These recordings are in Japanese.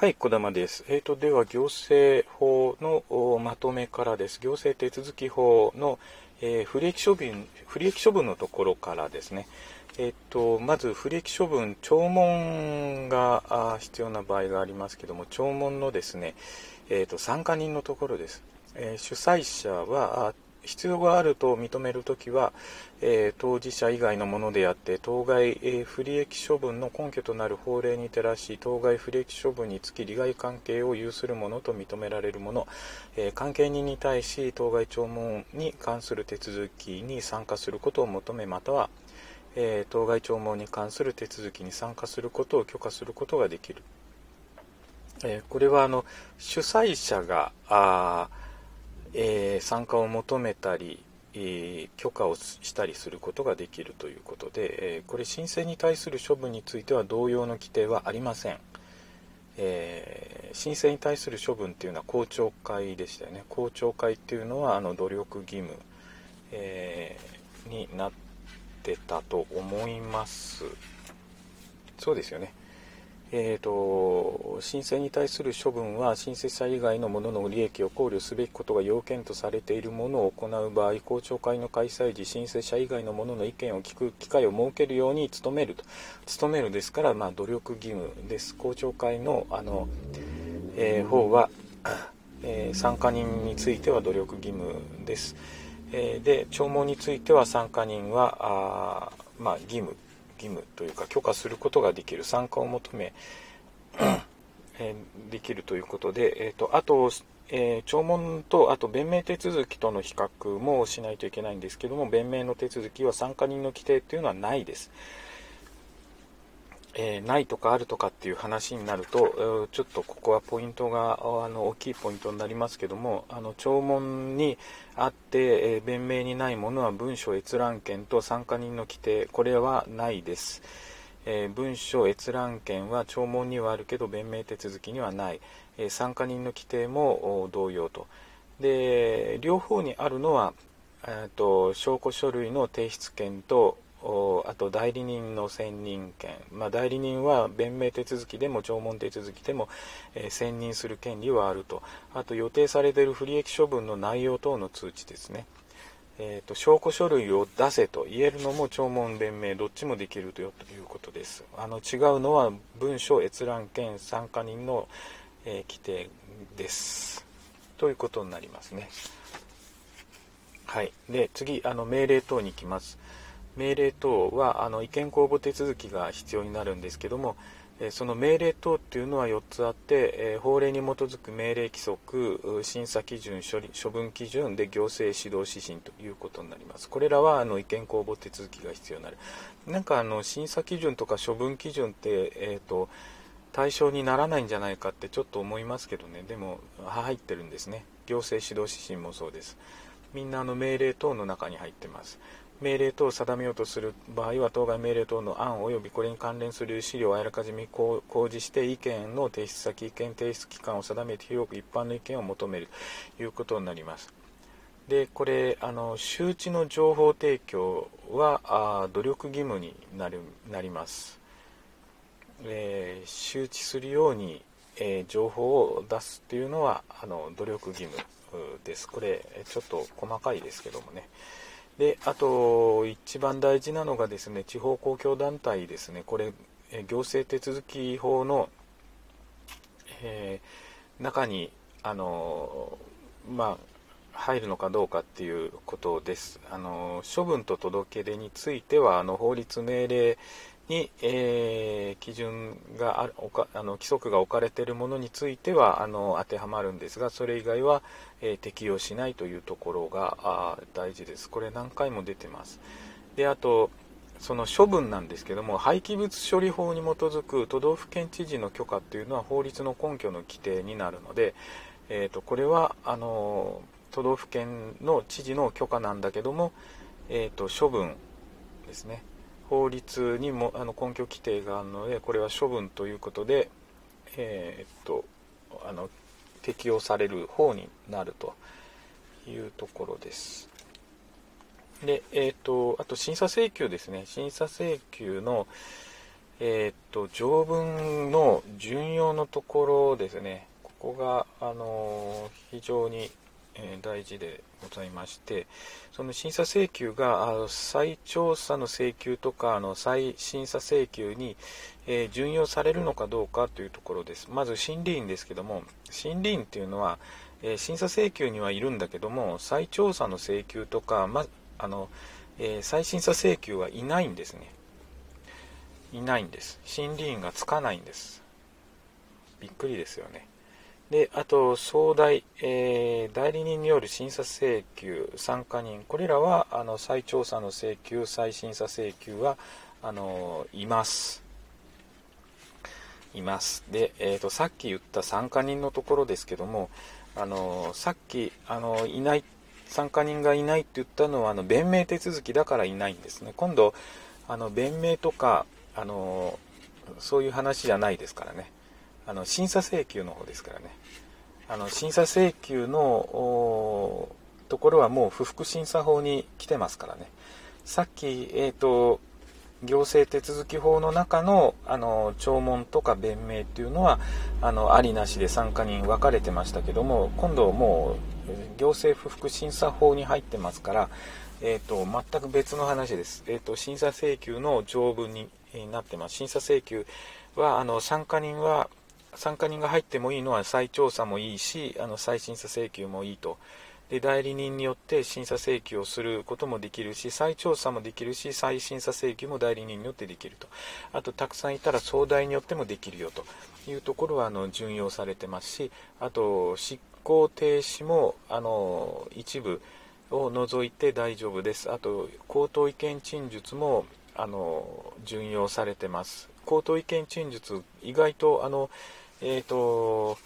はい、小玉です。えーと、では、行政法のまとめからです。行政手続法の、えー、不利益処分、不利益処分のところからですね。えーと、まず、不利益処分、聴聞が必要な場合がありますけども、聴聞のですね、えーと、参加人のところです。え、主催者は、必要があると認めるときは、え、当事者以外のものであって当該、え、不利益処分の根拠となる法令に照らし当該不利益処分につき利害関係を有するものと認められるもの、え、関係人に対し当該聴聞に関する手続きに参加することを求めまたは、え当該聴聞に関する手続きに参加することを許可することができる。えこれはあの主催者があえー、参加を求めたり、えー、許可をしたりすることができるということで、えー、これ申請に対する処分については同様の規定はありません、え申請に対する処分っていうのは公聴会でしたよね。公聴会っていうのはあの努力義務、えになってたと思います。そうですよね。えーと、申請に対する処分は申請者以外の者の利益を考慮すべきことが要件とされているものを行う場合公聴会の開催時申請者以外の者の意見を聞く機会を設けるように努めると。努めるですから、まあ、努力義務です。公聴会のあの、えー、方は、えー、参加人については努力義務です、えー、で聴聞については参加人はあ、まあ、義務。義務というか許可することができる参加を求め、え、できるということで、えーと、あと、えー、聴聞とあと弁明手続きとの比較もしないといけないんですけども弁明の手続きは参加人の規定というのはないです。えー、ないとかあるとかっていう話になると、ちょっとここはポイントがあの大きいポイントになりますけども、あの聴聞にあって、えー、弁明にないものは文書閲覧権と参加人の規定、これはないです。えー、文書閲覧権は聴聞にはあるけど弁明手続きにはない、え参加人の規定も同様と。で両方にあるのは、えーと証拠書類の提出権とあと代理人の選任権、まあ、代理人は弁明手続きでも聴聞手続きでも、えー、選任する権利はあると。あと予定されている不利益処分の内容等の通知ですね、えーと、証拠書類を出せと言えるのも聴聞弁明どっちもできるということです。あの違うのは文書閲覧権参加人の、えー、規定です。ということになりますね。はい。で次あの命令等に行きます。命令等はあの意見公募手続きが必要になるんですけども、その命令等っていうのは4つあって、え法令に基づく命令規則審査基準処理処分基準で行政指導指針ということになります。これらはあの意見公募手続きが必要になる。なんかあの審査基準とか処分基準って、えーと対象にならないんじゃないかってちょっと思いますけどね。でも入ってるんですね。行政指導指針もそうです。みんなあの命令等の中に入ってます。命令等を定めようとする場合は当該命令等の案及びこれに関連する資料をあらかじめ公示して意見の提出先意見提出期間を定めて広く一般の意見を求めるということになります。でこれあの周知の情報提供はあ努力義務になるなります、えー、周知するように、えー、情報を出すっていうのはあの努力義務です。これちょっと細かいですけどもね。であと一番大事なのがですね地方公共団体ですねこれ行政手続き法の、えー、中にあのまあ入るのかどうかっていうことです。あの処分と届け出についてはあの法律命令に、えー、基準があるあの規則が置かれているものについてはあの当てはまるんですがそれ以外は、えー、適用しないというところが大事です。これ何回も出てます。であとその処分なんですけども廃棄物処理法に基づく都道府県知事の許可っていうのは法律の根拠の規定になるので、えーと、これはあの都道府県の知事の許可なんだけども、えーと処分ですね法律にもあの根拠規定があるのでこれは処分ということで、えー、っとあの適用される方になるというところです。で、えー、っとあと審査請求ですね。審査請求の、えー、っと条文の順用のところですね。ここが、あの非常に大事で。ございましてその審査請求が再調査の請求とかあの再審査請求に、えー、準用されるのかどうかというところです。まず審理員ですけども審理員っていうのは、えー、審査請求にはいるんだけども再調査の請求とか、まあのえー、再審査請求はいないんですね。いないんです。審理員がつかないんです。びっくりですよね。で、あと、総代、えー、代理人による審査請求、参加人、これらは、あの、再調査の請求、再審査請求は、あの、います。います。で、えっ、ー、と、さっき言った参加人のところですけども、あの、さっき、あの、いない、参加人がいないって言ったのは、あの、弁明手続きだからいないんですね。今度、あの、弁明とか、あの、そういう話じゃないですからね。あの審査請求の方ですからね。あの審査請求のところはもう不服審査法に来てますからね。さっき、えーと、行政手続き法の中のあの聴聞とか弁明っていうのはあのありなしで参加人分かれてましたけども今度もう行政不服審査法に入ってますから、えーと、全く別の話です、えー、と審査請求の条文になってます。審査請求はあの参加人は参加人が入ってもいいのは再調査もいいしあの再審査請求もいいと。で代理人によって審査請求をすることもできるし再調査もできるし再審査請求も代理人によってできると。あとたくさんいたら総代によってもできるよと。いうところはあの準用されてますしあと執行停止もあの一部を除いて大丈夫です。あと口頭意見陳述もあの準用されてます。口頭意見陳述意外とあのえーと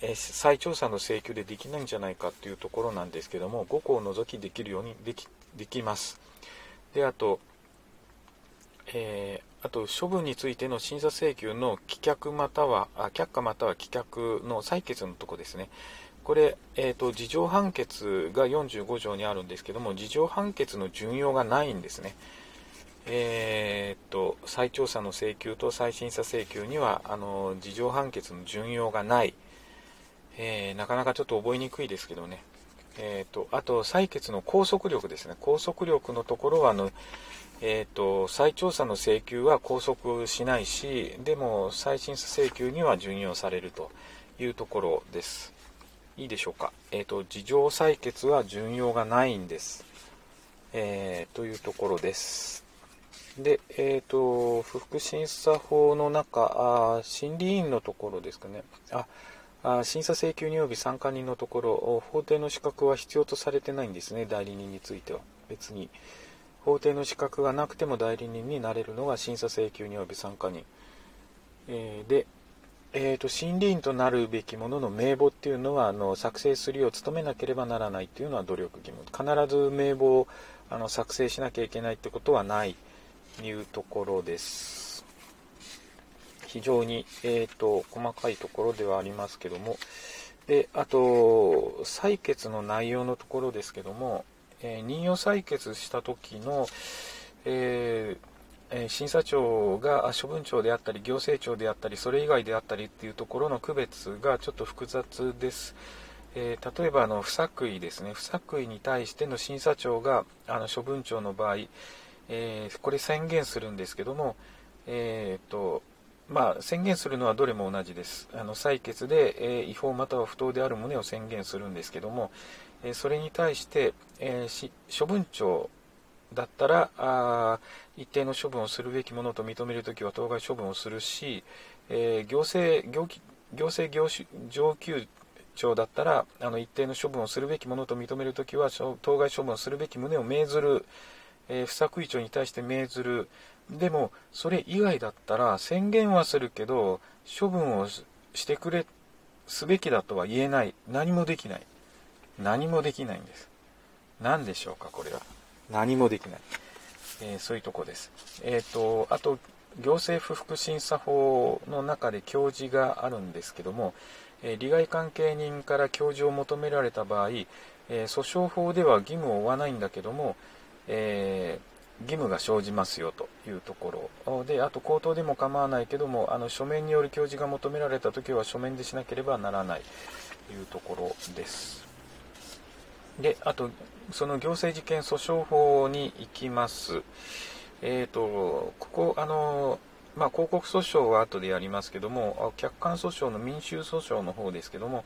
えー、再調査の請求でできないんじゃないかというところなんですけども5個を除きできるようにできできます。であと、えー、あと処分についての審査請求の棄却またはあ却下または棄却の採決のとこですね。これ、えーと、事情判決が45条にあるんですけども事情判決の順用がないんですね。えー、っと再調査の請求と再審査請求にはあの事情判決の順用がない、えー、なかなかちょっと覚えにくいですけどね、えー、っとあと採決の拘束力ですね。拘束力のところはあの、えー、と再調査の請求は拘束しないしでも再審査請求には順用されるというところです。いいでしょうか、えー、と事情採決は順用がないんです、えというところです。で、えっ、ー、と、不服審査法の中、あ審理員のところですかね。ああ審査請求に及び参加人のところ、法定の資格は必要とされてないんですね、代理人については。別に。法定の資格がなくても代理人になれるのが審査請求に及び参加人。えー、で、えーと、審理員となるべきものの名簿っていうのはあの作成するよう努めなければならないっていうのは努力義務必ず名簿をあの作成しなきゃいけないってことはないいうところです。非常に、えーと、細かいところではありますけども、であと、採決の内容のところですけども、えー、任用採決した時の、えー、審査庁が処分庁であったり行政庁であったりそれ以外であったりっていうところの区別がちょっと複雑です。えー、例えばあの不作為ですね不作為に対しての審査庁があの処分庁の場合、えー、これ宣言するんですけども、えーとまあ、宣言するのはどれも同じです。あの採決で、えー、違法または不当である旨を宣言するんですけども、えー、それに対して、えー、処分庁だったらあ一定の処分をするべきものと認めるときは当該処分をするし、え行政行行政業種上級庁だったらあの一定の処分をするべきものと認めるときは当該処分をするべき旨を命ずるえー、不作為庁に対して命ずる。でも、それ以外だったら宣言はするけど、処分をしてくれ、すべきだとは言えない。何もできない。何もできないんです。何でしょうか、これは。何もできない。えー、そういうとこです。えっ、ー、と、あと、行政不服審査法の中で教示があるんですけども、え利害関係人から教示を求められた場合、え訴訟法では義務を負わないんだけども、え義務が生じますよというところであと口頭でも構わないけどもあの書面による教示が求められた時は書面でしなければならないというところです。であとその行政事件訴訟法に行きます。えっ、ー、とここあのまあ、広告訴訟は後でやりますけども、客観訴訟の民衆訴訟の方ですけども、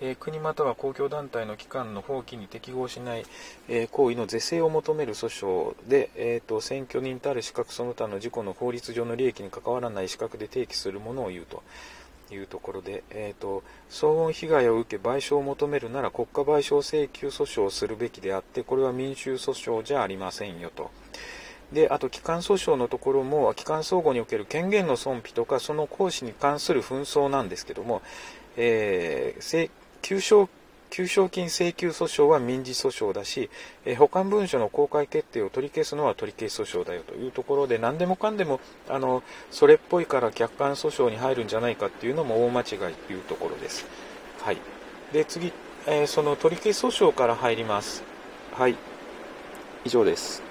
えー、国または公共団体の機関の放棄に適合しない、えー、行為の是正を求める訴訟で、えーと、選挙人たる資格その他の事故の法律上の利益に関わらない資格で提起するものを言うと。いうところで、えーと、騒音被害を受け賠償を求めるなら国家賠償請求訴訟をするべきであってこれは民衆訴訟じゃありませんよと。で、あと、機関訴訟のところも、機関相互における権限の損否とか、その行使に関する紛争なんですけども、えー、求償求償金請求訴訟は民事訴訟だし、えー、保管文書の公開決定を取り消すのは取り消し訴訟だよというところで、何でもかんでも、あの、それっぽいから客観訴訟に入るんじゃないかっていうのも大間違いというところです。はい。で、次、えー、その取り消し訴訟から入ります。はい。以上です。